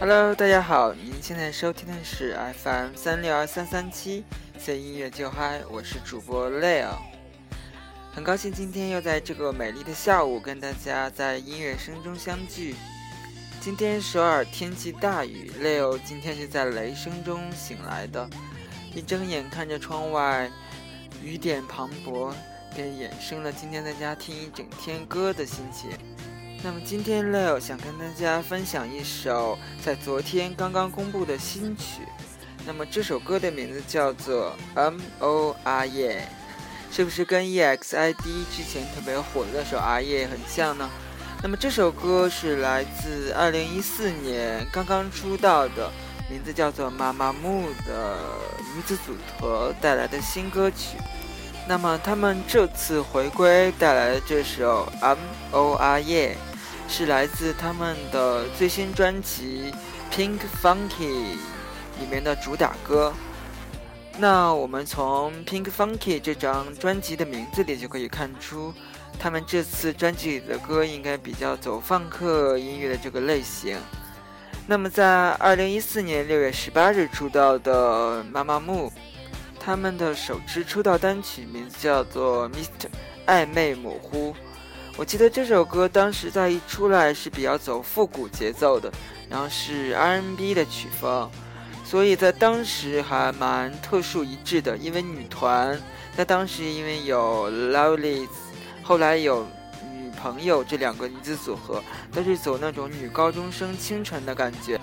Hello，大家好，您现在收听的是 FM 三六二三三七，随音乐就嗨，我是主播 Leo，很高兴今天又在这个美丽的下午跟大家在音乐声中相聚。今天首尔天气大雨，Leo 今天是在雷声中醒来的，一睁眼看着窗外雨点磅礴，便衍生了今天在家听一整天歌的心情。那么今天 Leo 想跟大家分享一首在昨天刚刚公布的新曲。那么这首歌的名字叫做 M O R Y，是不是跟 EXID 之前特别火的那首 R Y 很像呢？那么这首歌是来自2014年刚刚出道的，名字叫做妈妈木的女子组合带来的新歌曲。那么他们这次回归带来的这首 M O R Y。是来自他们的最新专辑《Pink Funky》里面的主打歌。那我们从《Pink Funky》这张专辑的名字里就可以看出，他们这次专辑里的歌应该比较走放克音乐的这个类型。那么在二零一四年六月十八日出道的妈妈木，他们的首支出道单曲名字叫做《Mr. 暧昧模糊》。我记得这首歌当时在一出来是比较走复古节奏的，然后是 R&B 的曲风，所以在当时还蛮特殊一致的。因为女团在当时因为有 Lovelyz，后来有女朋友这两个女子组合都是走那种女高中生清纯的感觉，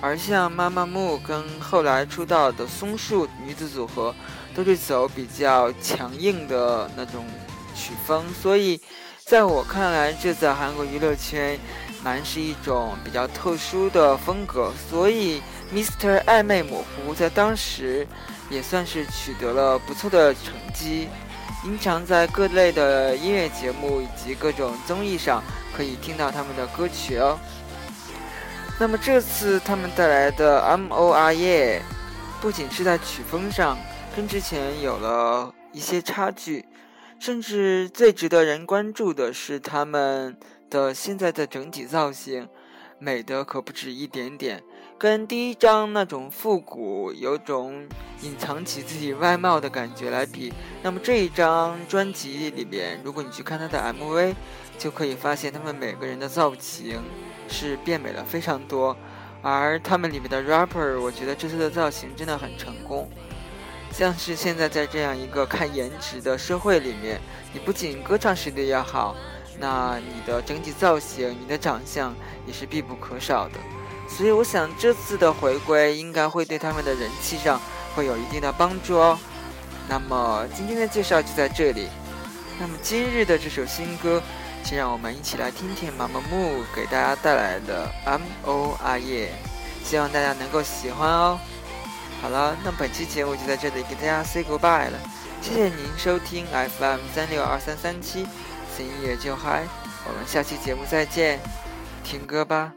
而像妈妈木跟后来出道的松树女子组合都是走比较强硬的那种曲风，所以。在我看来，这在韩国娱乐圈蛮是一种比较特殊的风格，所以 Mr. 暧昧模糊在当时也算是取得了不错的成绩，经常在各类的音乐节目以及各种综艺上可以听到他们的歌曲哦。那么这次他们带来的 More，不仅是在曲风上跟之前有了一些差距。甚至最值得人关注的是他们的现在的整体造型，美的可不止一点点。跟第一张那种复古、有种隐藏起自己外貌的感觉来比，那么这一张专辑里边，如果你去看他的 MV，就可以发现他们每个人的造型是变美了非常多。而他们里面的 rapper，我觉得这次的造型真的很成功。像是现在在这样一个看颜值的社会里面，你不仅歌唱实力要好，那你的整体造型、你的长相也是必不可少的。所以我想这次的回归应该会对他们的人气上会有一定的帮助哦。那么今天的介绍就在这里。那么今日的这首新歌，请让我们一起来听听妈妈木给大家带来的 M O R Y，希望大家能够喜欢哦。好了，那本期节目就在这里给大家 say goodbye 了。谢谢您收听 FM 三六二三三七，随音乐就嗨。我们下期节目再见，听歌吧。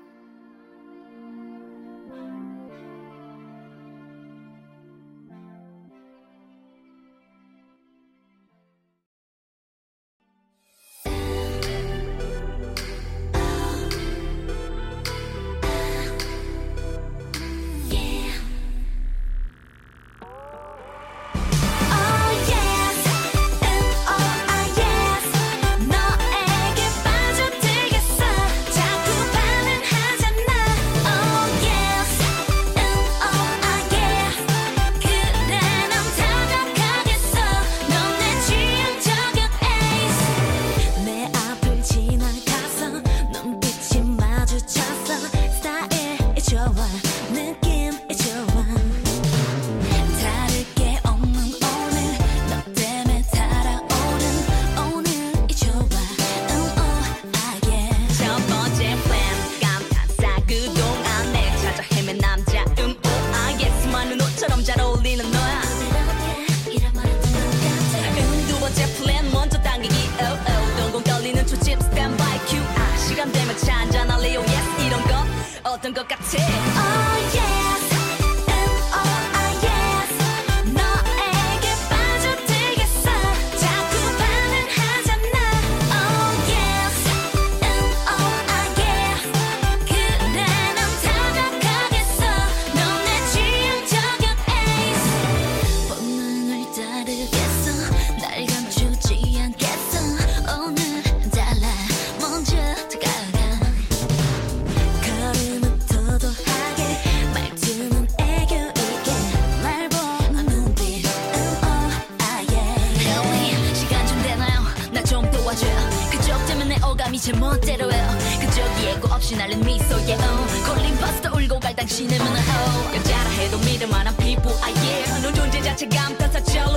이제 멋대로 해요 그저기 예고 없이 날린 미소에 oh. 걸린 파스타 울고 갈 당신의 문화 oh. 여자라 해도 믿을 만한 피부 아예 yeah. 너 존재 자체가 감탄사처럼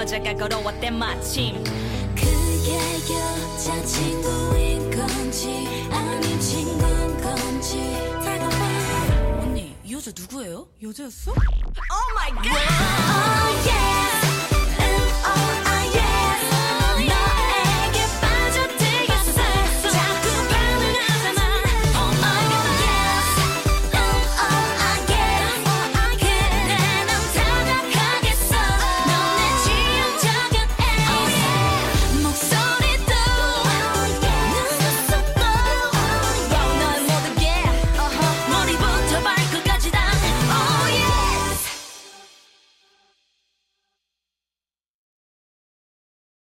여자가 걸어왔대 마침 그게 여자친구인 건지 아닌 친구인 건지 다가와 언니 이 여자 누구예요? 여자였어? Oh yeah